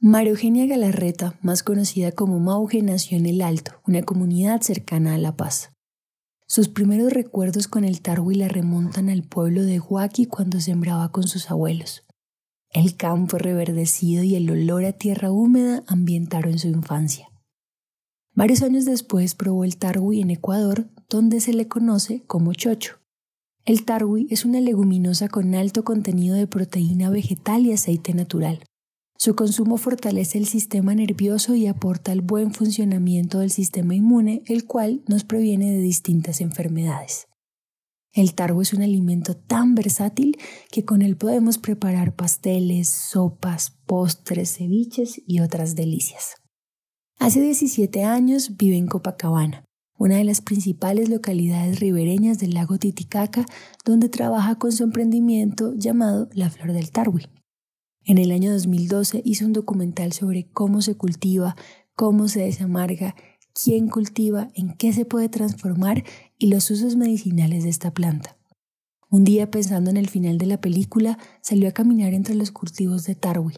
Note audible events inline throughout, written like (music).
María Eugenia Galarreta, más conocida como Mauge, nació en El Alto, una comunidad cercana a La Paz. Sus primeros recuerdos con el tarwi la remontan al pueblo de Huaki cuando sembraba con sus abuelos. El campo reverdecido y el olor a tierra húmeda ambientaron su infancia. Varios años después probó el tarwi en Ecuador, donde se le conoce como chocho. El tarwi es una leguminosa con alto contenido de proteína vegetal y aceite natural. Su consumo fortalece el sistema nervioso y aporta el buen funcionamiento del sistema inmune, el cual nos previene de distintas enfermedades. El targo es un alimento tan versátil que con él podemos preparar pasteles, sopas, postres, ceviches y otras delicias. Hace 17 años vive en Copacabana, una de las principales localidades ribereñas del lago Titicaca, donde trabaja con su emprendimiento llamado La Flor del Tarwi. En el año 2012 hizo un documental sobre cómo se cultiva, cómo se desamarga, quién cultiva, en qué se puede transformar y los usos medicinales de esta planta. Un día pensando en el final de la película, salió a caminar entre los cultivos de Tarwi.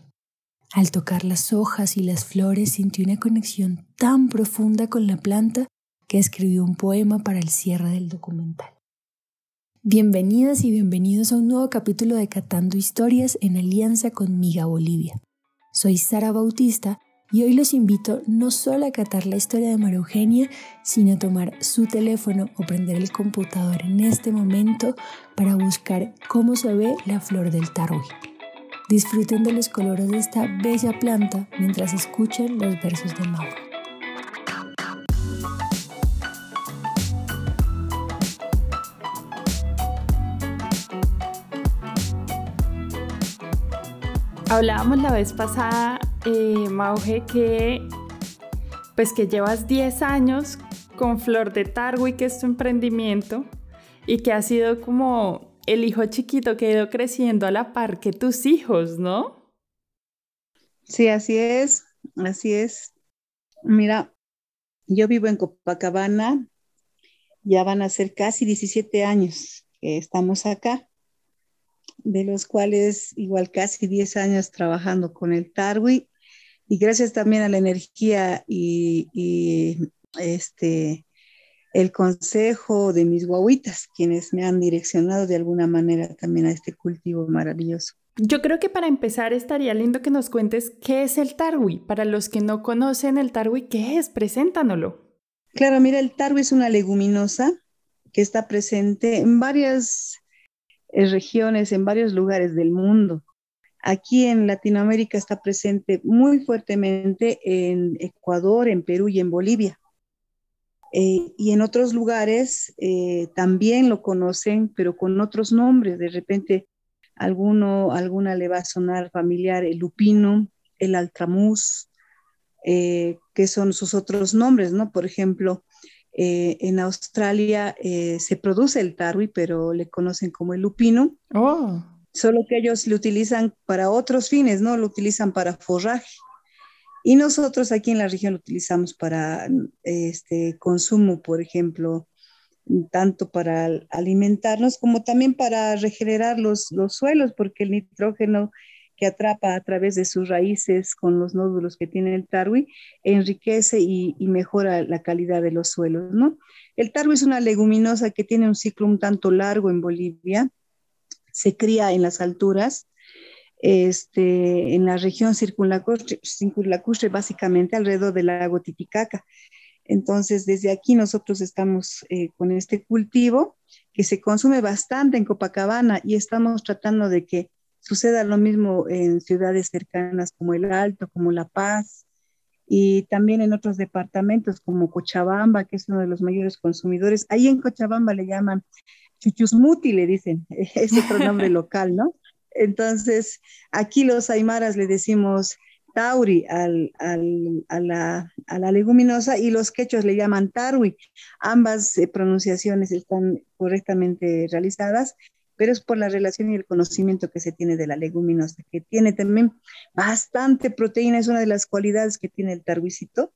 Al tocar las hojas y las flores sintió una conexión tan profunda con la planta que escribió un poema para el cierre del documental. Bienvenidas y bienvenidos a un nuevo capítulo de Catando Historias en alianza con Miga Bolivia. Soy Sara Bautista y hoy los invito no solo a catar la historia de María Eugenia, sino a tomar su teléfono o prender el computador en este momento para buscar cómo se ve la flor del tarwi. Disfruten de los colores de esta bella planta mientras escuchan los versos de Mauro. Hablábamos la vez pasada eh, Mauge, que pues que llevas 10 años con Flor de Tarwi, que es tu emprendimiento, y que ha sido como el hijo chiquito que ha ido creciendo a la par que tus hijos, ¿no? Sí, así es, así es. Mira, yo vivo en Copacabana, ya van a ser casi 17 años que estamos acá de los cuales igual casi 10 años trabajando con el Tarwi y gracias también a la energía y, este, el consejo de mis guaguitas, quienes me han direccionado de alguna manera también a este cultivo maravilloso. Yo creo que para empezar estaría lindo que nos cuentes qué es el tarwi. Para los que no conocen el tarwi, ¿qué es? Preséntanoslo. Claro, mira, el tarwi es una leguminosa que está presente en varias regiones, en varios lugares del mundo. Aquí en Latinoamérica está presente muy fuertemente en Ecuador, en Perú y en Bolivia. Eh, y en otros lugares eh, también lo conocen, pero con otros nombres. De repente, alguno, alguna le va a sonar familiar el lupino, el altramuz, que son sus otros nombres, ¿no? Por ejemplo, eh, en Australia eh, se produce el tarwi, pero le conocen como el lupino. Oh. Solo que ellos lo utilizan para otros fines, ¿no? Lo utilizan para forraje. Y nosotros aquí en la región lo utilizamos para este consumo, por ejemplo, tanto para alimentarnos como también para regenerar los, los suelos, porque el nitrógeno que atrapa a través de sus raíces con los nódulos que tiene el tarwi, enriquece y, mejora la calidad de los suelos, ¿no? El tarwi es una leguminosa que tiene un ciclo un tanto largo en Bolivia, se cría en las alturas, este, en la región circunlacustre, básicamente alrededor del lago Titicaca. Entonces, desde aquí nosotros estamos eh, con este cultivo que se consume bastante en Copacabana y estamos tratando de que Suceda lo mismo en ciudades cercanas como El Alto, como La Paz, y también en otros departamentos como Cochabamba, que es uno de los mayores consumidores. Ahí en Cochabamba le llaman chuchusmuti, le dicen, (laughs) es otro nombre (laughs) local, ¿no? Entonces, aquí los aymaras le decimos tauri al, al, a, la, a, la, leguminosa y los quechos le llaman tarwi. Ambas eh, pronunciaciones están correctamente realizadas pero es por la relación y el conocimiento que se tiene de la leguminosa, que tiene también bastante proteína, es una de las cualidades que tiene el targuicito.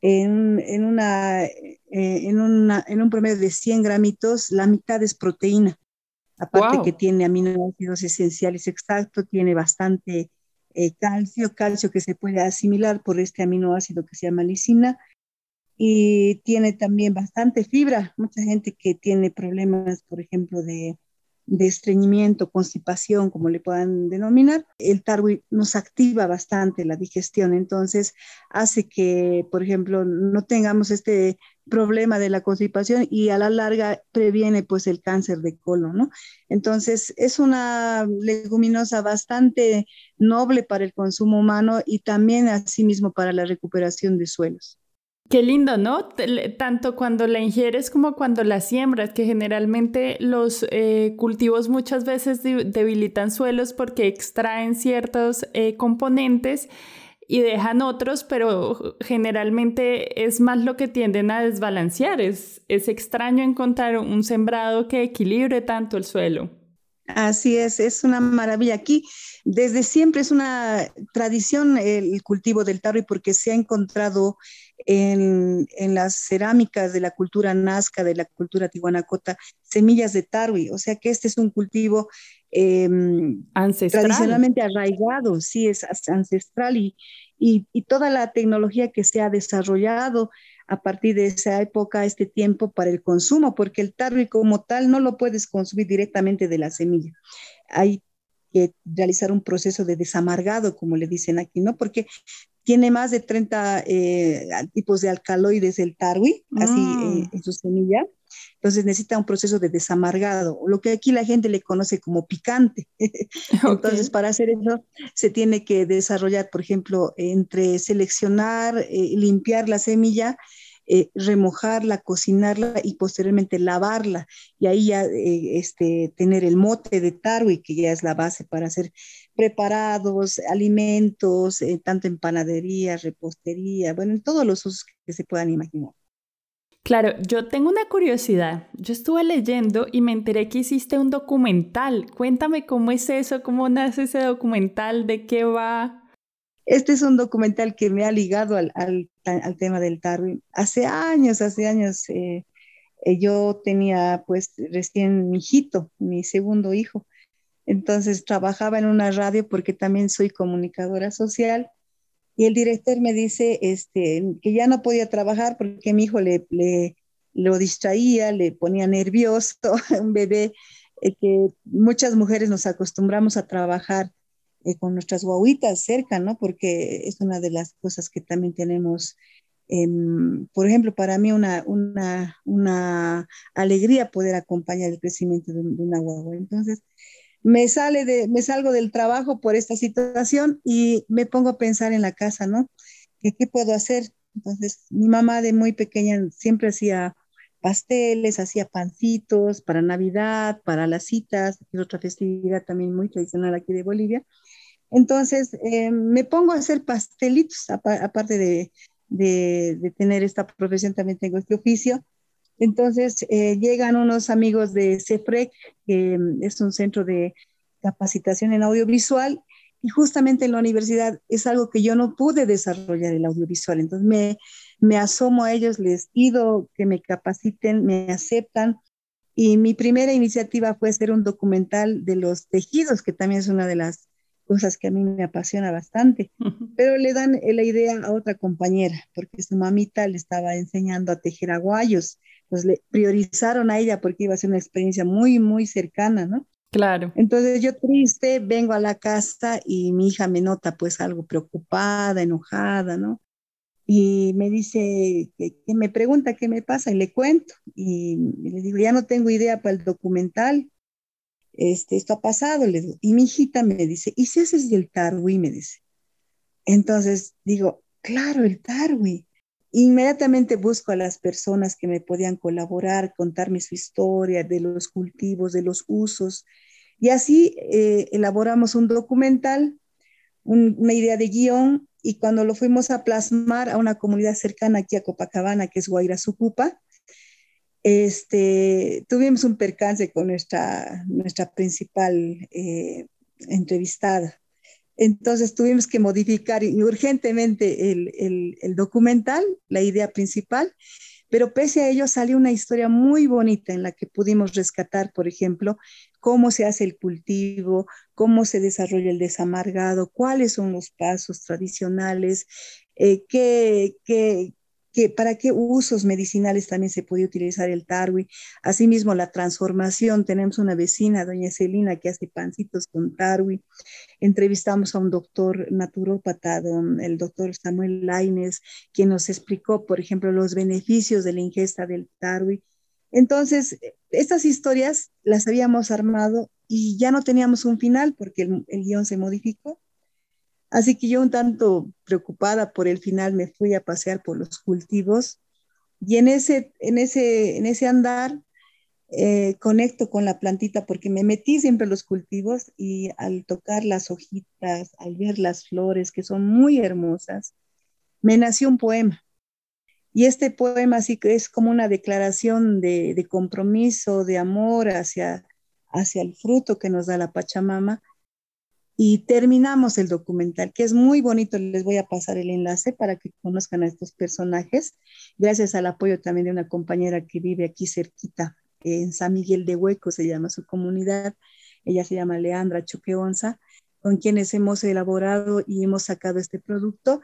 En, en, una, eh, en, una, en un promedio de 100 gramitos, la mitad es proteína. Aparte que tiene aminoácidos esenciales exactos, tiene bastante eh, calcio, calcio que se puede asimilar por este aminoácido que se llama lisina, y tiene también bastante fibra. Mucha gente que tiene problemas, por ejemplo, de, de estreñimiento, constipación, como le puedan denominar, el tarwi nos activa bastante la digestión, entonces hace que, por ejemplo, no tengamos este problema de la constipación y a la larga previene pues el cáncer de colon, ¿no? Entonces es una leguminosa bastante noble para el consumo humano y también asimismo para la recuperación de suelos. Qué lindo, ¿no? Tanto cuando la ingieres como cuando la siembras, que generalmente los eh, cultivos muchas veces debilitan suelos porque extraen ciertos eh, componentes y dejan otros, pero generalmente es más lo que tienden a desbalancear. Es, es extraño encontrar un sembrado que equilibre tanto el suelo. Así es, es una maravilla. Aquí desde siempre es una tradición el cultivo del tarro porque se ha encontrado en, las cerámicas de la cultura nazca, de la cultura tihuanacota, semillas de tarwi. O sea que este es un cultivo em, tradicionalmente arraigado, sí, es ancestral y, y, toda la tecnología que se ha desarrollado a partir de esa época, este tiempo para el consumo, porque el tarwi como tal no lo puedes consumir directamente de la semilla. Hay que realizar un proceso de desamargado, como le dicen aquí, ¿no? Porque tiene más de 30 eh, tipos de alcaloides el tarwi, así eh, mm. en su semilla. Entonces necesita un proceso de desamargado, lo que aquí la gente le conoce como picante. (laughs) Entonces para hacer eso se tiene que desarrollar, por ejemplo, entre seleccionar, eh, limpiar la semilla eh, remojarla, cocinarla y posteriormente lavarla. Y ahí ya eh, este, tener el mote de tarwi, que ya es la base para hacer preparados, alimentos, eh, tanto en panadería, repostería, bueno, en todos los usos que se puedan imaginar. Claro, yo tengo una curiosidad. Yo estuve leyendo y me enteré que hiciste un documental. Cuéntame cómo es eso, cómo nace ese documental, de qué va. Este es un documental que me ha ligado al, tema del Darwin. Hace años, hace años, eh, eh, yo tenía pues recién mi hijito, mi segundo hijo. Entonces trabajaba en una radio porque también soy comunicadora social y el director me dice este, que ya no podía trabajar porque mi hijo le, lo distraía, le ponía nervioso, (laughs) un bebé, eh, que muchas mujeres nos acostumbramos a trabajar eh, con nuestras guaguitas cerca, ¿no? Porque es una de las cosas que también tenemos. Em, por ejemplo, para mí una, una, una, alegría poder acompañar el crecimiento de, una guagua. Entonces, me, sale de, me salgo del trabajo por esta situación y me pongo a pensar en la casa, ¿no? ¿Qué, puedo hacer? Entonces, mi mamá de muy pequeña siempre hacía pasteles, hacía pancitos para Navidad, para las citas, que es otra festividad también muy tradicional aquí de Bolivia. Entonces, eh, me pongo a hacer pastelitos, aparte de, tener esta profesión, también tengo este oficio. Entonces, eh, llegan unos amigos de CEFREC, que mm, es un centro de capacitación en audiovisual, y justamente en la universidad es algo que yo no pude desarrollar el audiovisual. Entonces, me, me asomo a ellos, les pido que me capaciten, me aceptan. Y mi primera iniciativa fue hacer un documental de los tejidos, que también es una de las cosas que a mí me apasiona bastante, pero le dan la idea a otra compañera, porque su mamita le estaba enseñando a tejer aguayos, pues le priorizaron a ella porque iba a ser una experiencia muy, muy cercana, ¿no? Claro. Entonces yo triste vengo a la casa y mi hija me nota pues algo preocupada, enojada, ¿no? Y me dice, que, me pregunta qué me pasa y le cuento. y le digo, ya no tengo idea para el documental, este, esto ha pasado, le digo, y mi hijita me dice, ¿y si haces del tarwi? Me dice. Entonces digo, claro, el tarwi. Inmediatamente busco a las personas que me podían colaborar, contarme su historia de los cultivos, de los usos. Y así eh, elaboramos un documental, una idea de guion, y cuando lo fuimos a plasmar a una comunidad cercana aquí a Copacabana, que es Guaira Sucupa, este, tuvimos un percance con nuestra, nuestra principal eh, entrevistada. Entonces tuvimos que modificar urgentemente el, documental, la idea principal, pero pese a ello salió una historia muy bonita en la que pudimos rescatar, por ejemplo, cómo se hace el cultivo, cómo se desarrolla el desamargado, cuáles son los pasos tradicionales, eh, qué, qué, para qué usos medicinales también se puede utilizar el tarwi. Asimismo, la transformación. Tenemos una vecina, doña Celina, que hace pancitos con tarwi. Entrevistamos a un doctor naturópata, el doctor Samuel Laines, quien nos explicó, por ejemplo, los beneficios de la ingesta del tarwi. Entonces, estas historias las habíamos armado y ya no teníamos un final porque el, el guion se modificó Así que yo un tanto preocupada por el final me fui a pasear por los cultivos y en ese, en ese, en ese andar eh, conecto con la plantita porque me metí siempre en los cultivos y al tocar las hojitas, al ver las flores que son muy hermosas, me nació un poema. Y este poema sí que es como una declaración de, de compromiso, de amor hacia, hacia el fruto que nos da la Pachamama y terminamos el documental, que es muy bonito. Les voy a pasar el enlace para que conozcan a estos personajes, gracias al apoyo también de una compañera que vive aquí cerquita, en San Miguel de Hueco, se llama su comunidad. Ella se llama Leandra Choqueonza, con quienes hemos elaborado y hemos sacado este producto,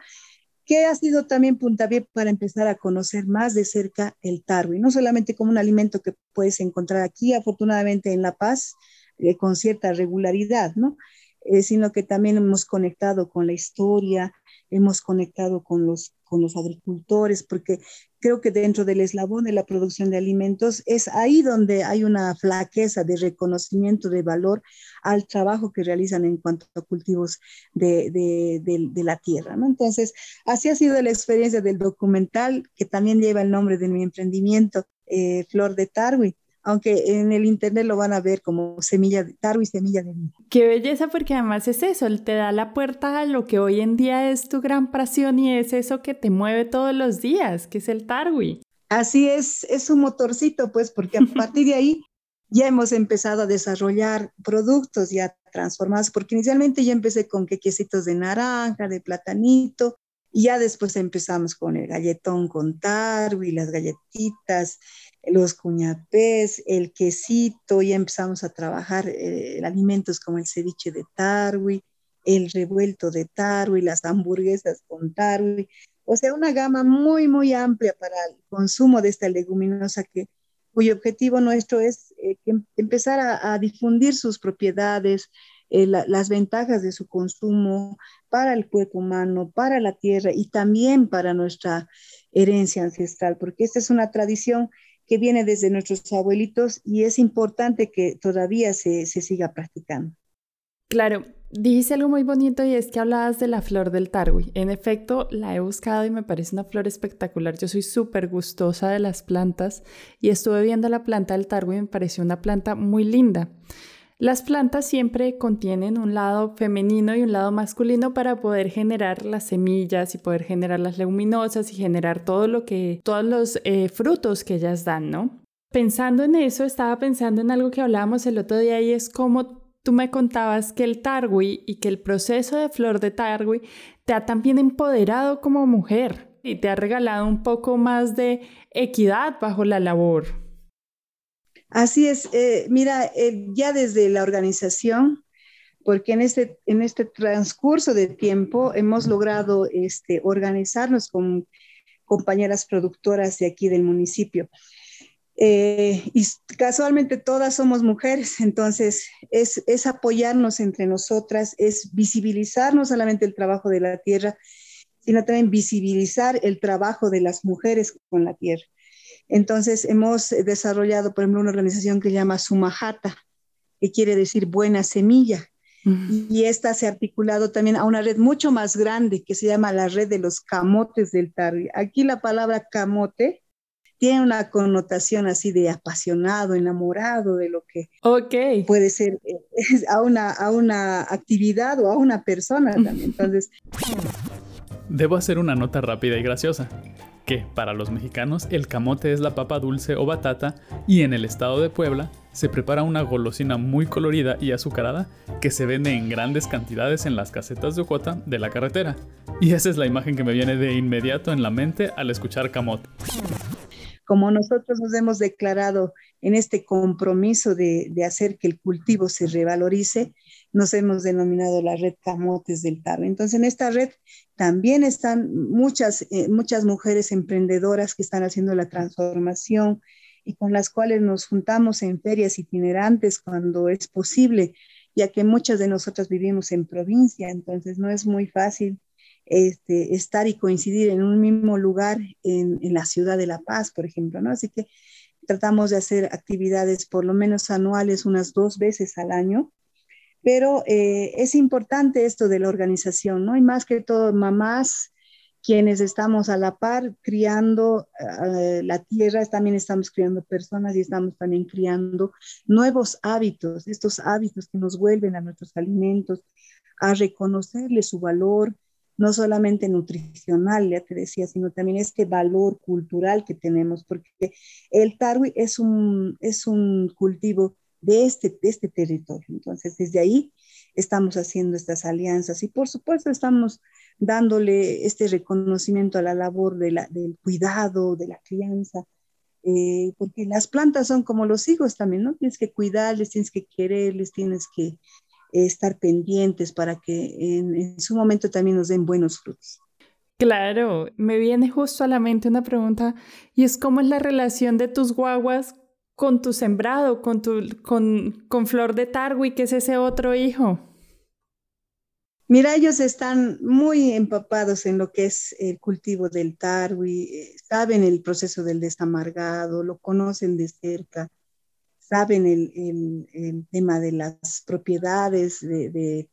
que ha sido también puntapié para empezar a conocer más de cerca el tarwi, no solamente como un alimento que puedes encontrar aquí, afortunadamente en La Paz, eh, con cierta regularidad, ¿no? Eh, sino que también hemos conectado con la historia, hemos conectado con los, con los agricultores, porque creo que dentro del eslabón de la producción de alimentos es ahí donde hay una flaqueza de reconocimiento de valor al trabajo que realizan en cuanto a cultivos de, de, la tierra. ¿no? Entonces, así ha sido la experiencia del documental, que también lleva el nombre de mi emprendimiento, eh, Flor de Tarwi aunque en el internet lo van a ver como semilla de tarro y semilla de vida. Qué belleza porque además es eso, te da la puerta a lo que hoy en día es tu gran pasión y es eso que te mueve todos los días, que es el tarwi. Así es, es un motorcito, pues, porque a (laughs) partir de ahí ya hemos empezado a desarrollar productos ya transformados, porque inicialmente ya empecé con quequecitos de naranja, de platanito, y ya después empezamos con el galletón con tarwi, las galletitas, los cuñapés, el quesito, ya empezamos a trabajar eh, alimentos como el ceviche de tarwi, el revuelto de tarwi, las hamburguesas con tarwi, o sea, una gama muy, muy amplia para el consumo de esta leguminosa que, cuyo objetivo nuestro es eh, em, empezar a, difundir sus propiedades, eh, las ventajas de su consumo para el cuerpo humano, para la tierra y también para nuestra herencia ancestral, porque esta es una tradición que viene desde nuestros abuelitos y es importante que todavía se, siga practicando. Claro, dijiste algo muy bonito y es que hablabas de la flor del tarwi. En efecto, la he buscado y me parece una flor espectacular. Yo soy súper gustosa de las plantas y estuve viendo la planta del tarwi y me pareció una planta muy linda. Las plantas siempre contienen un lado femenino y un lado masculino para poder generar las semillas y poder generar las leguminosas y generar todo lo que, todos los eh, frutos que ellas dan, ¿no? Pensando en eso, estaba pensando en algo que hablábamos el otro día y es como tú me contabas que el tarwi y que el proceso de flor de tarwi te ha también empoderado como mujer y te ha regalado un poco más de equidad bajo la labor. Así es, eh, mira, eh, ya desde la organización, porque en este, en este transcurso de tiempo hemos logrado este, organizarnos con compañeras productoras de aquí del municipio. Eh, y casualmente todas somos mujeres, entonces es, es apoyarnos entre nosotras, es visibilizar no solamente el trabajo de la tierra, sino también visibilizar el trabajo de las mujeres con la tierra. Entonces, hemos desarrollado, por ejemplo, una organización que se llama Sumajata, que quiere decir buena semilla. Y esta se ha articulado también a una red mucho más grande que se llama la red de los camotes del Tarri. Aquí la palabra camote tiene una connotación así de apasionado, enamorado de lo que puede ser eh, (laughs) a una, a una actividad o a una persona también. (laughs) Entonces, Debo hacer una nota rápida y graciosa que para los mexicanos el camote es la papa dulce o batata y en el estado de Puebla se prepara una golosina muy colorida y azucarada que se vende en grandes cantidades en las casetas de Ocota de la carretera. Y esa es la imagen que me viene de inmediato en la mente al escuchar camote. Como nosotros nos hemos declarado en este compromiso de, hacer que el cultivo se revalorice, nos hemos denominado la red Camotes del Tarro. Entonces, en esta red también están muchas, eh, muchas mujeres emprendedoras que están haciendo la transformación y con las cuales nos juntamos en ferias itinerantes cuando es posible, ya que muchas de nosotras vivimos en provincia, entonces no es muy fácil este, estar y coincidir en un mismo lugar en, en, la ciudad de La Paz, por ejemplo, ¿no? Así que tratamos de hacer actividades por lo menos anuales unas dos veces al año, pero eh, es importante esto de la organización, ¿no? Y más que todo, mamás quienes estamos a la par criando eh, la tierra, también estamos criando personas y estamos también criando nuevos hábitos, estos hábitos que nos vuelven a nuestros alimentos, a reconocerle su valor, no solamente nutricional, ya te decía, sino también este valor cultural que tenemos, porque el tarwi es un, es un cultivo de este, de este territorio. Entonces, desde ahí estamos haciendo estas alianzas y por supuesto estamos dándole este reconocimiento a la labor de la, del cuidado, de la crianza, eh, porque las plantas son como los hijos también, ¿no? Tienes que cuidarles, tienes que quererles, tienes que estar pendientes para que en, su momento también nos den buenos frutos. Claro, me viene justo a la mente una pregunta y es cómo es la relación de tus guaguas con tu sembrado, con, tu, con, con Flor de Tarwi, que es ese otro hijo. Mira, ellos están muy empapados en lo que es el cultivo del tarwi, eh, saben el proceso del desamargado, lo conocen de cerca saben el, tema de las propiedades de,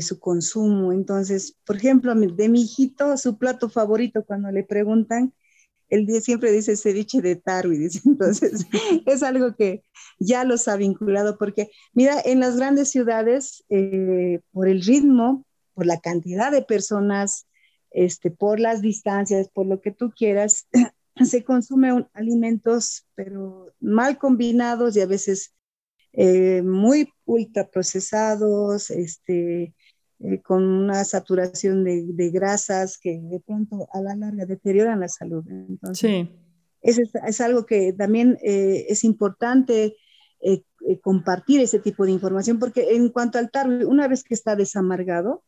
su consumo. Entonces, por ejemplo, de mi hijito, su plato favorito cuando le preguntan, él siempre dice ceviche de tarwi, (laughs) entonces es algo que ya los ha vinculado, porque mira, en las grandes ciudades, eh, por el ritmo, por la cantidad de personas, este, por las distancias, por lo que tú quieras, se consumen alimentos, pero mal combinados y a veces eh, muy ultraprocesados, este, eh, con una saturación de, grasas que de pronto a la larga deterioran la salud. Entonces, sí. es, es, algo que también eh, es importante compartir ese tipo de información, porque en cuanto al tarro, una vez que está desamargado,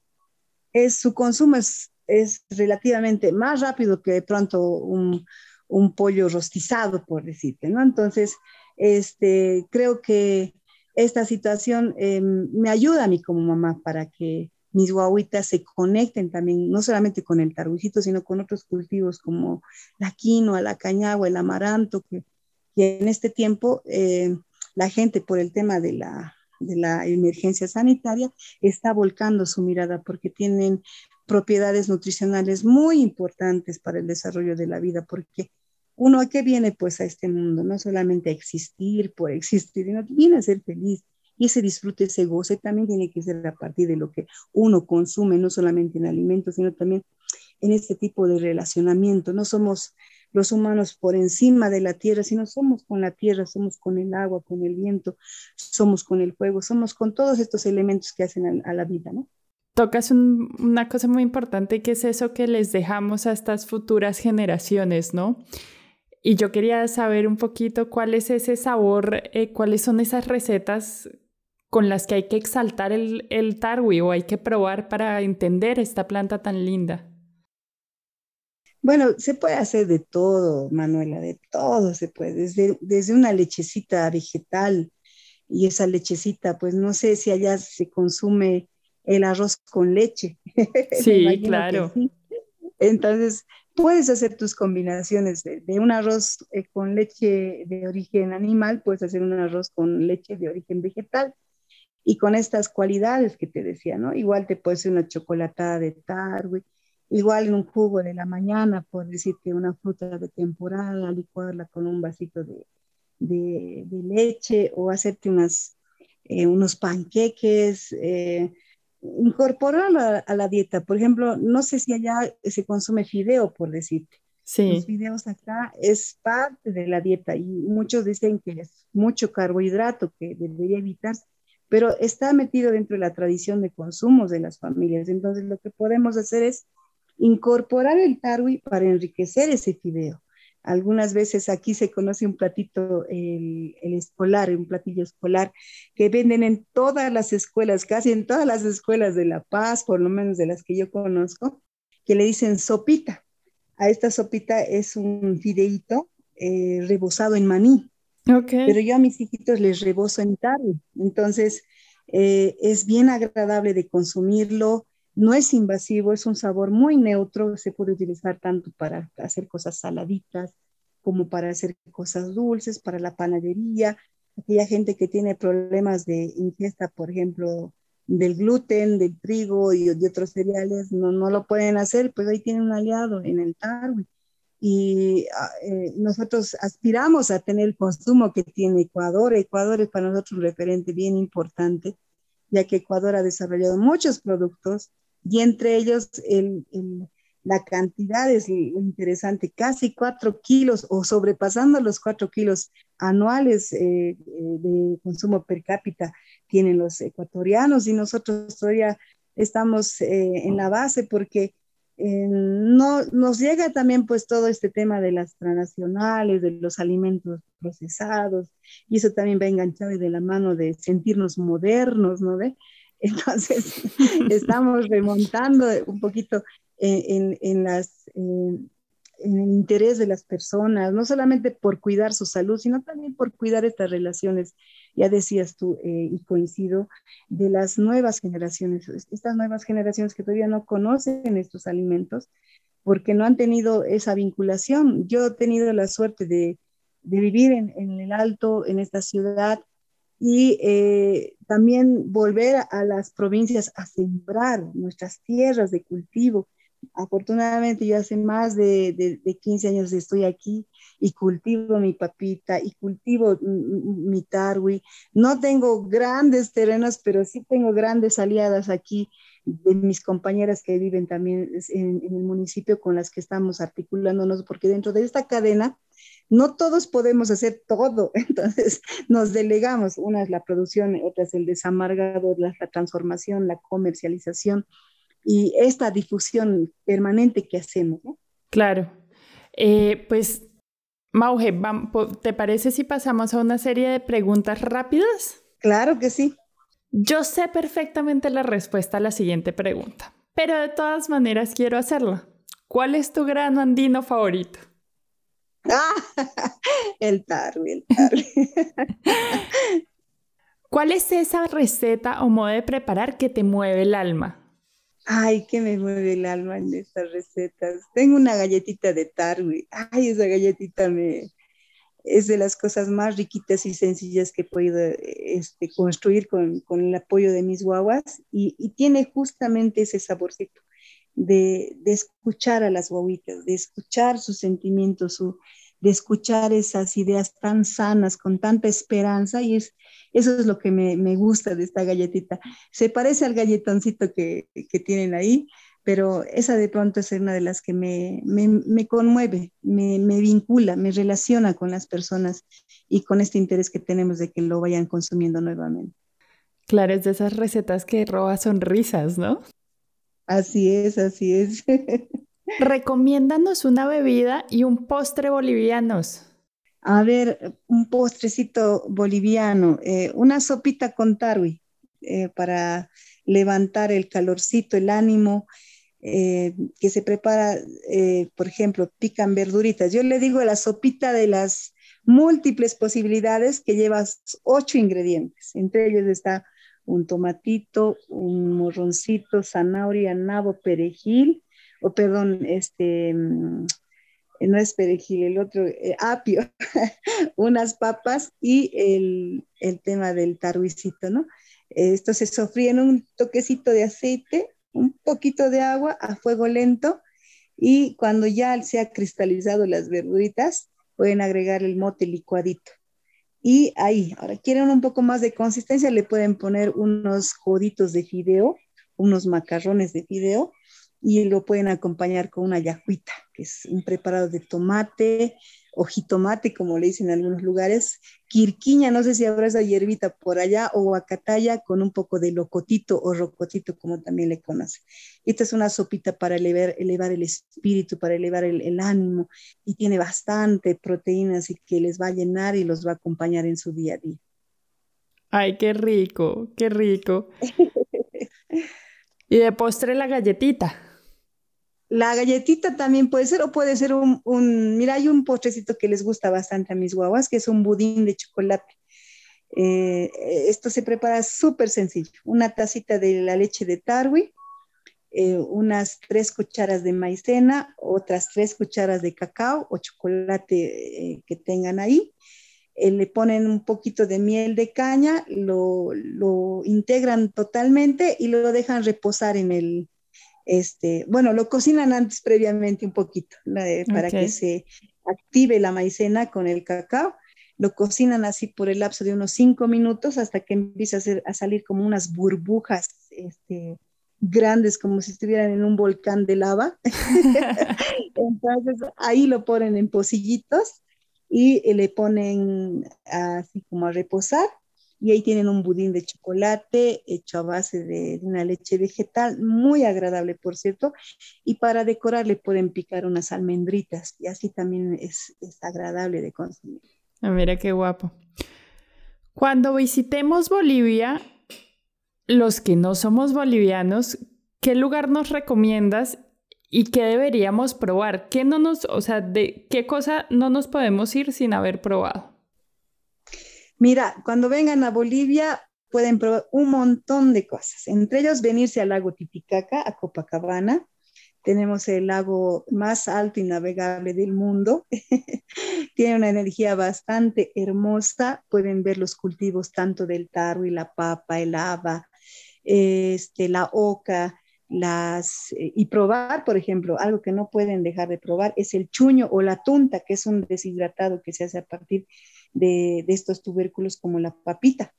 es, su consumo es, es relativamente más rápido que de pronto un, un pollo rostizado, por decirte, ¿no? Entonces, este, creo que esta situación em, me ayuda a mí como mamá para que mis guaguitas se conecten también, no solamente con el tarbucito, sino con otros cultivos como la quinoa, la cañagua, el amaranto, que, en este tiempo eh, la gente por el tema de la, de la emergencia sanitaria está volcando su mirada porque tienen propiedades nutricionales muy importantes para el desarrollo de la vida, porque uno a qué viene pues a este mundo, no solamente a existir por existir, sino viene a ser feliz. Y ese disfrute, ese goce también tiene que ser a partir de lo que uno consume, no solamente en alimentos, sino también en este tipo de relacionamiento. No somos los humanos por encima de la tierra, sino somos con la tierra, somos con el agua, con el viento, somos con el fuego, somos con todos estos elementos que hacen a, la vida, ¿no? Tocas una cosa muy importante que es eso que les dejamos a estas futuras generaciones, ¿no? Y yo quería saber un poquito cuál es ese sabor, eh, cuáles son esas recetas con las que hay que exaltar el, el tarwi o hay que probar para entender esta planta tan linda. Bueno, se puede hacer de todo, Manuela, de todo se puede, desde, desde una lechecita vegetal y esa lechecita, pues no sé si allá se consume el arroz con leche. (laughs) Sí, claro. Entonces, puedes hacer tus combinaciones de, un arroz eh, con leche de origen animal, puedes hacer un arroz con leche de origen vegetal y con estas cualidades que te decía, ¿no? Igual te puede ser una chocolatada de tarde, igual en un jugo de la mañana, por decirte una fruta de temporada, licuarla con un vasito de, de, leche o hacerte unas, eh, unos panqueques. Eh, incorporarlo a, la dieta. Por ejemplo, no sé si allá se consume fideo, por decirte. Sí. Los fideos acá es parte de la dieta y muchos dicen que es mucho carbohidrato que debería evitarse, pero está metido dentro de la tradición de consumos de las familias. Entonces, lo que podemos hacer es incorporar el tarwi para enriquecer ese fideo. Algunas veces aquí se conoce un platito, el, escolar, un platillo escolar, que venden en todas las escuelas, casi en todas las escuelas de La Paz, por lo menos de las que yo conozco, que le dicen sopita. A esta sopita es un fideíto eh, rebozado en maní. Pero yo a mis hijitos les rebozo en tarde. Entonces, eh, es bien agradable de consumirlo no es invasivo, es un sabor muy neutro, se puede utilizar tanto para hacer cosas saladitas como para hacer cosas dulces, para la panadería. Aquella gente que tiene problemas de ingesta, por ejemplo, del gluten, del trigo y de otros cereales, no, no lo pueden hacer, pues ahí tienen un aliado en el tarwi. Y ah, eh, nosotros aspiramos a tener el consumo que tiene Ecuador. Ecuador es para nosotros un referente bien importante, ya que Ecuador ha desarrollado muchos productos y entre ellos la cantidad es interesante, casi cuatro kilos o sobrepasando los cuatro kilos anuales eh, eh, de consumo per cápita tienen los ecuatorianos y nosotros todavía estamos eh, en la base porque no nos llega también pues todo este tema de las transnacionales, de los alimentos procesados y eso también va enganchado de la mano de sentirnos modernos, ¿no ve? (laughs) Entonces, estamos remontando un poquito en, las, el interés de las personas, no solamente por cuidar su salud, sino también por cuidar estas relaciones, ya decías tú, eh, y coincido, de las nuevas generaciones, estas nuevas generaciones que todavía no conocen estos alimentos, porque no han tenido esa vinculación. Yo he tenido la suerte de, vivir en el Alto, en esta ciudad, y eh, también volver a las provincias a sembrar nuestras tierras de cultivo. Afortunadamente yo hace más de, de, 15 años estoy aquí y cultivo mi papita y cultivo mi tarwi. No tengo grandes terrenos, pero sí tengo grandes aliadas aquí de mis compañeras que viven también en, en el municipio con las que estamos articulándonos, porque dentro de esta cadena no todos podemos hacer todo, (laughs) entonces nos delegamos. Una es la producción, otra es el desamargado, la, transformación, la comercialización y esta difusión permanente que hacemos. Claro. Eh, pues, Mauge, ¿te parece si pasamos a una serie de preguntas rápidas? Claro que sí. Yo sé perfectamente la respuesta a la siguiente pregunta, pero de todas maneras quiero hacerla. ¿Cuál es tu grano andino favorito? (laughs) el tarwi, el tarwi. (laughs) ¿Cuál es esa receta o modo de preparar que te mueve el alma? Ay, que me mueve el alma en estas recetas. Tengo una galletita de tarwi. Ay, esa galletita me es de las cosas más riquitas y sencillas que he podido este, construir con, el apoyo de mis guaguas y, y tiene justamente ese saborcito de, escuchar a las guaguitas, de escuchar sus sentimientos, de escuchar esas ideas tan sanas, con tanta esperanza, y es, eso es lo que me, gusta de esta galletita. Se parece al galletoncito que, tienen ahí, pero esa de pronto es una de las que me, conmueve, me, me, vincula, me relaciona con las personas y con este interés que tenemos de que lo vayan consumiendo nuevamente. Claro, es de esas recetas que roba sonrisas, ¿no? Así es, así es. (laughs) Recomiéndanos una bebida y un postre bolivianos. A ver, un postrecito boliviano, eh, una sopita con tarwi eh, para levantar el calorcito, el ánimo, eh, que se prepara, por ejemplo, pican verduritas. Yo le digo la sopita de las múltiples posibilidades que lleva ocho ingredientes. Entre ellos está un tomatito, un morroncito, zanahoria, nabo, perejil, o perdón, este, mm, no es perejil, el otro, eh, apio, (laughs) unas papas y el, tema del tarwicito, ¿no? Esto se sofría en un toquecito de aceite, un poquito de agua a fuego lento y cuando ya se ha cristalizado las verduritas, pueden agregar el mote licuadito. Y ahí, ahora quieren un poco más de consistencia, le pueden poner unos joditos de fideo, unos macarrones de fideo y lo pueden acompañar con una yajuita, que es un preparado de tomate o jitomate, como le dicen en algunos lugares, quirquiña, no sé si habrá esa hierbita por allá, o guacataya con un poco de locotito o rocotito, como también le conoce. Esta es una sopita para elevar, elevar el espíritu, para elevar el, el ánimo, y tiene bastante proteínas y que les va a llenar y los va a acompañar en su día a día. Ay, qué rico, qué rico. (laughs) y de postre la galletita. La galletita también puede ser, o puede ser un, mira, hay un postrecito que les gusta bastante a mis guaguas, que es un budín de chocolate. Eh, esto se prepara súper sencillo. Una tacita de la leche de tarwi, eh, unas tres cucharas de maicena, otras tres cucharas de cacao o chocolate eh, que tengan ahí. le ponen un poquito de miel de caña, lo integran totalmente y lo dejan reposar en el, este, bueno, lo cocinan antes previamente un poquito para que se active la maicena con el cacao. Lo cocinan así por el lapso de unos cinco minutos hasta que empieza a, salir como unas burbujas este, grandes, como si estuvieran en un volcán de lava. (laughs) Entonces ahí lo ponen en pocillitos y le ponen así como a reposar y ahí tienen un budín de chocolate hecho a base de, una leche vegetal, muy agradable, por cierto, y para decorar le pueden picar unas almendritas y así también es, agradable de consumir. Ah, mira qué guapo. Cuando visitemos Bolivia, los que no somos bolivianos, ¿qué lugar nos recomiendas y qué deberíamos probar? ¿Qué no nos, o sea, de qué cosa no nos podemos ir sin haber probado? Mira, cuando vengan a Bolivia pueden probar un montón de cosas, entre ellos venirse al lago Titicaca, a Copacabana. Tenemos el lago más alto y navegable del mundo. (laughs) Tiene una energía bastante hermosa. Pueden ver los cultivos tanto del taro y la papa, el haba, este, la oca, las, y probar, por ejemplo, algo que no pueden dejar de probar es el chuño o la tunta, que es un deshidratado que se hace a partir de, estos tubérculos como la papita.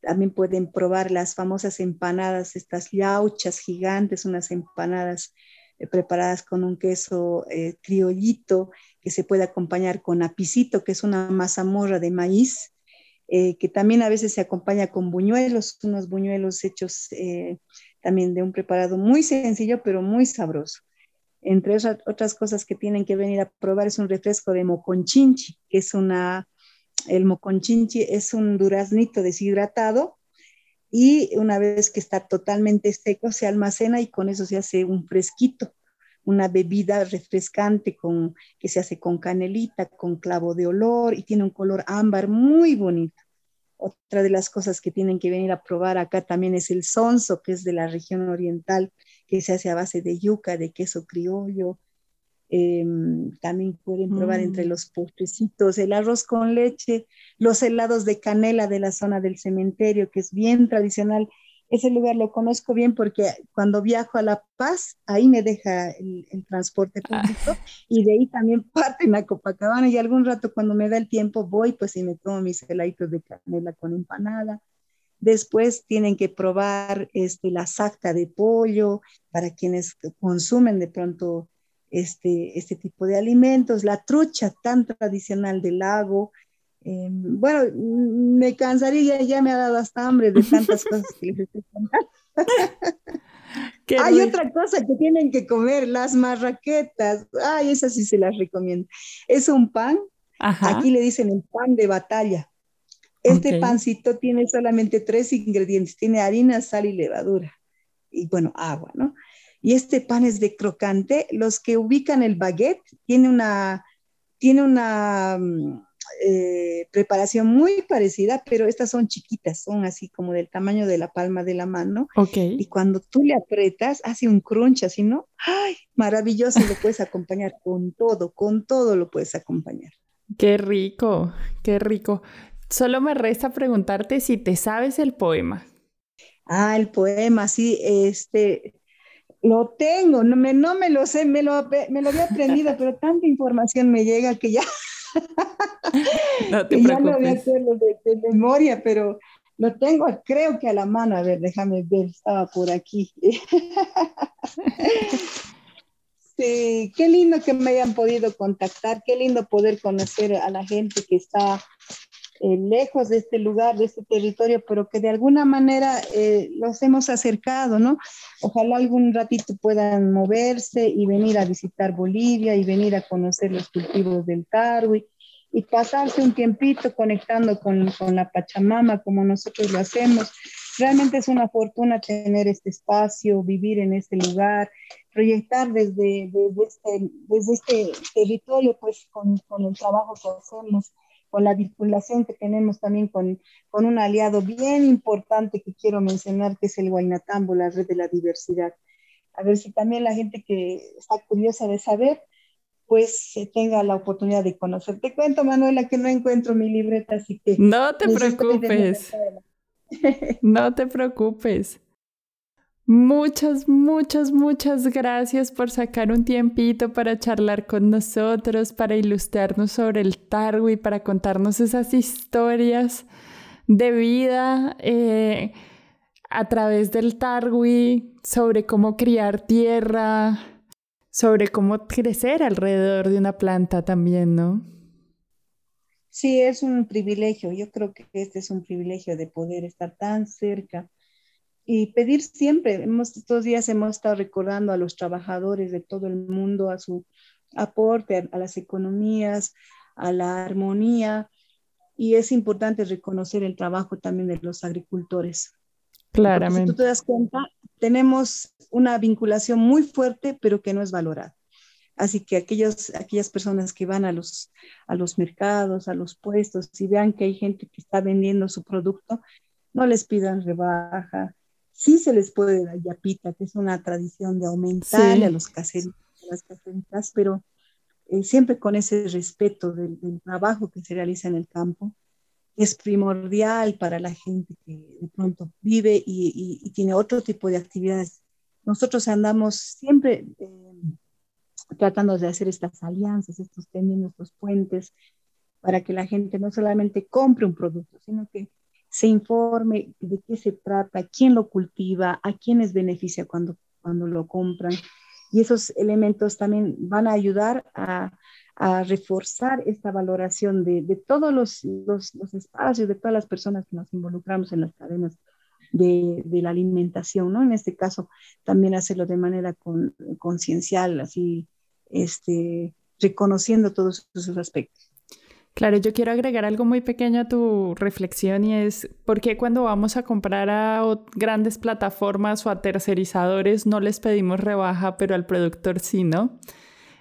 También pueden probar las famosas empanadas, estas yauchas gigantes, unas empanadas eh, preparadas con un queso eh, criollito que se puede acompañar con apicito, que es una mazamorra de maíz, eh, que también a veces se acompaña con buñuelos, unos buñuelos hechos también de un preparado muy sencillo, pero muy sabroso. Entre otras cosas que tienen que venir a probar es un refresco de moconchinchi, que es una el moconchinchi es un duraznito deshidratado y una vez que está totalmente seco se almacena y con eso se hace un fresquito, una bebida refrescante con, que se hace con canelita, con clavo de olor y tiene un color ámbar muy bonito. Otra de las cosas que tienen que venir a probar acá también es el sonso, que es de la región oriental, que se hace a base de yuca, de queso criollo, Em, también pueden probar entre mm. los postrecitos el arroz con leche, los helados de canela de la zona del cementerio, que es bien tradicional. Ese lugar lo conozco bien porque cuando viajo a La Paz, ahí me deja el, transporte ah. público y de ahí también (laughs) parten a Copacabana y algún rato cuando me da el tiempo voy pues y me tomo mis heladitos de canela con empanada. Después tienen que probar este, la sacta de pollo para quienes consumen de pronto este, este tipo de alimentos, la trucha tan tradicional del lago. Em, bueno, me cansaría, ya me ha dado hasta hambre de tantas (laughs) cosas que les estoy contando. (laughs) Hay otra cosa que tienen que comer, las marraquetas. Ay, esas sí se las recomiendo. Es un pan, aquí le dicen el pan de batalla. Este pancito tiene solamente tres ingredientes, tiene harina, sal y levadura. Y bueno, agua, ¿no? Y este pan es de crocante. Los que ubican el baguette tiene una, tiene una mm, eh, preparación muy parecida, pero estas son chiquitas, son así como del tamaño de la palma de la mano. Okay. Y cuando tú le apretas, hace un crunch así, ¿no? ¡Ay! Maravilloso, lo puedes acompañar con todo, con todo lo puedes acompañar. Qué rico, qué rico. Solo me resta preguntarte si te sabes el poema. Ah, el poema, sí, este, lo tengo, no me, no me lo sé, me lo, me lo había aprendido, pero tanta información me llega que ya, (laughs) no te ya no voy a hacerlo de, memoria, pero lo tengo, creo que a la mano. A ver, déjame ver, estaba por aquí. (laughs) sí, qué lindo que me hayan podido contactar, qué lindo poder conocer a la gente que está eh, lejos de este lugar, de este territorio, pero que de alguna manera eh, los hemos acercado, ¿no? Ojalá algún ratito puedan moverse y venir a visitar Bolivia y venir a conocer los cultivos del Tarwi y pasarse un tiempito conectando con, con la Pachamama como nosotros lo hacemos. Realmente es una fortuna tener este espacio, vivir en este lugar, proyectar desde, desde, este, desde este territorio, pues con, con el trabajo que hacemos con la vinculación que tenemos también con, con un aliado bien importante que quiero mencionar, que es el Guainatambo, la red de la diversidad. A ver si también la gente que está curiosa de saber, pues tenga la oportunidad de conocer. Te cuento, Manuela, que no encuentro mi libreta, así que... No te preocupes. (laughs) No te preocupes. Muchas, muchas, muchas gracias por sacar un tiempito para charlar con nosotros, para ilustrarnos sobre el Tarwi, para contarnos esas historias de vida eh, a través del Tarwi, sobre cómo criar tierra, sobre cómo crecer alrededor de una planta también, ¿no? Sí, es un privilegio. Yo creo que este es un privilegio de poder estar tan cerca y pedir siempre, hemos, estos días hemos estado recordando a los trabajadores de todo el mundo, a su aporte a, las economías, a la armonía, y es importante reconocer el trabajo también de los agricultores. Claramente. si tú te das cuenta, tenemos una vinculación muy fuerte, pero que no es valorada. Así que aquellos, aquellas personas que van a los, a los mercados, a los puestos, y vean que hay gente que está vendiendo su producto, no les pidan rebaja, sí se les puede dar yapita, que es una tradición de aumentar a los caseritos, a las caseritas, pero eh, siempre con ese respeto del, trabajo que se realiza en el campo, es primordial para la gente que de pronto vive y, tiene otro tipo de actividades. Nosotros andamos siempre eh, tratando de hacer estas alianzas, estos teniendo estos puentes, para que la gente no solamente compre un producto, sino que se informe de qué se trata, quién lo cultiva, a quiénes beneficia cuando, cuando lo compran. Y esos elementos también van a ayudar a, reforzar esta valoración de, de todos los, los, espacios, de todas las personas que nos involucramos en las cadenas de, la alimentación, ¿no? En este caso, también hacerlo de manera conciencial, así, este, reconociendo todos esos aspectos. Claro, yo quiero agregar algo muy pequeño a tu reflexión y es por qué cuando vamos a comprar a grandes plataformas o a tercerizadores no les pedimos rebaja, pero al productor sí, ¿no?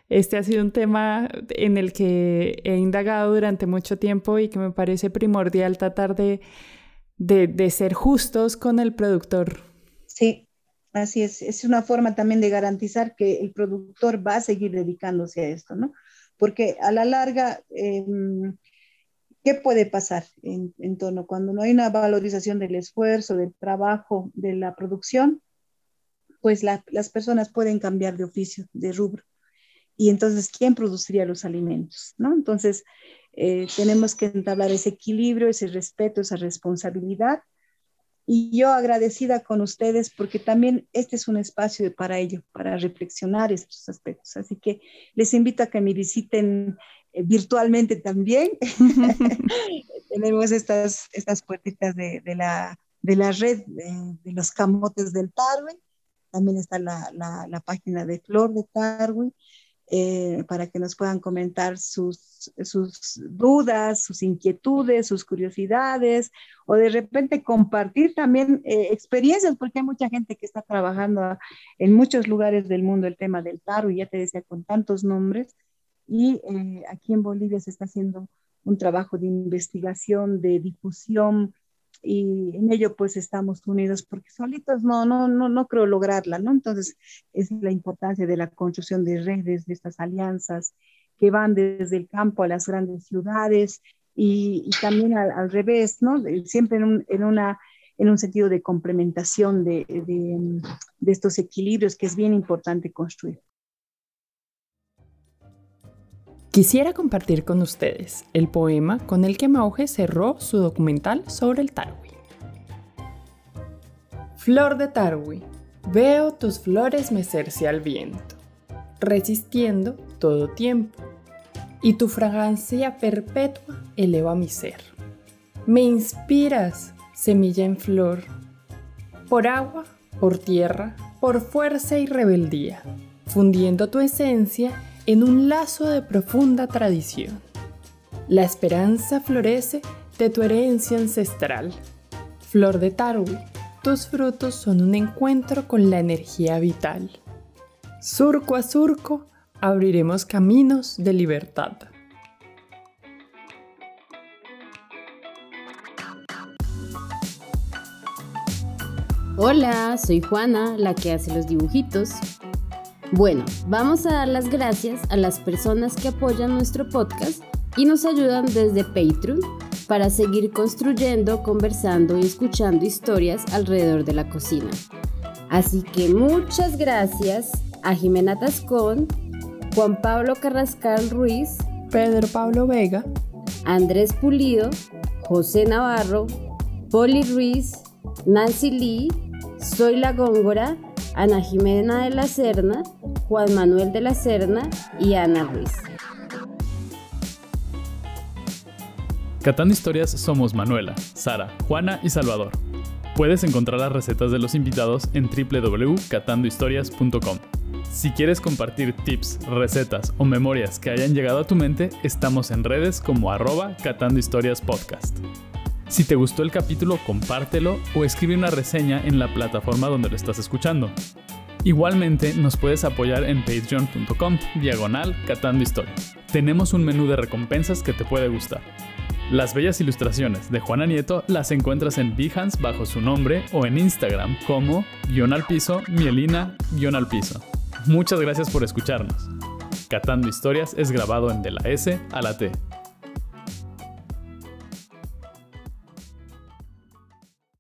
Este ha sido un tema en el que he indagado durante mucho tiempo y que me parece primordial tratar de, de, ser justos con el productor. Sí, así es. Es una forma también de garantizar que el productor va a seguir dedicándose a esto, ¿no? Porque a la larga, em, ¿qué puede pasar en, torno cuando no hay una valorización del esfuerzo, del trabajo, de la producción? Pues las personas pueden cambiar de oficio, de rubro. Y entonces, ¿quién produciría los alimentos? ¿no? Entonces, eh, tenemos que entablar ese equilibrio, ese respeto, esa responsabilidad y yo agradecida con ustedes porque también este es un espacio para ello, para reflexionar estos aspectos. Así que les invito a que me visiten eh, virtualmente también. (laughs) (laughs) Tenemos estas, estas puertitas de, de, la, de la red de, de, los camotes del Tarwi. También está la, la, la página de Flor de Tarwi. Eh, para que nos puedan comentar sus, sus dudas, sus inquietudes, sus curiosidades, o de repente compartir también eh, experiencias, porque hay mucha gente que está trabajando en muchos lugares del mundo el tema del tarot, ya te decía, con tantos nombres, y eh, aquí en Bolivia se está haciendo un trabajo de investigación, de difusión, y en ello pues estamos unidos porque solitos no, no, no, no creo lograrla, ¿no? Entonces es la importancia de la construcción de redes, de estas alianzas que van desde el campo a las grandes ciudades y, también al, revés, ¿no? Siempre en un, en una, en un sentido de complementación de, de, de estos equilibrios que es bien importante construir. Quisiera compartir con ustedes el poema con el que Mauge cerró su documental sobre el Tarwi. Flor de Tarwi, veo tus flores mecerse al viento. resistiendo todo tiempo, y tu fragancia perpetua eleva mi ser. Me inspiras, semilla en flor, por agua, por tierra, por fuerza y rebeldía, fundiendo tu esencia en un lazo de profunda tradición. La esperanza florece de tu herencia ancestral. Flor de Tarwi, tus frutos son un encuentro con la energía vital. Surco a surco, abriremos caminos de libertad. Hola, soy Juana, la que hace los dibujitos. Bueno, vamos a dar las gracias a las personas que apoyan nuestro podcast y nos ayudan desde Patreon para seguir construyendo, conversando y escuchando historias alrededor de la cocina. Así que muchas gracias a Jimena Tascón, Juan Pablo Carrascal Ruiz, Pedro Pablo Vega, Andrés Pulido, José Navarro, Poli Ruiz, Nancy Lee, Soy la Góngora, Ana Jimena de la Serna, Juan Manuel de la Serna y Ana Ruiz. Catando Historias somos Manuela, Sara, Juana y Salvador. Puedes encontrar las recetas de los invitados en www.catandohistorias.com. Si quieres compartir tips, recetas o memorias que hayan llegado a tu mente, estamos en redes como arroba Catando Historias Podcast. Si te gustó el capítulo, compártelo o escribe una reseña en la plataforma donde lo estás escuchando. Igualmente nos puedes apoyar en patreon.com diagonal catando. Tenemos un menú de recompensas que te puede gustar. Las bellas ilustraciones de Juana Nieto las encuentras en Behance bajo su nombre o en Instagram como guion al piso, mielina guion al piso. Muchas gracias por escucharnos. Catando Historias es grabado en De la S a la T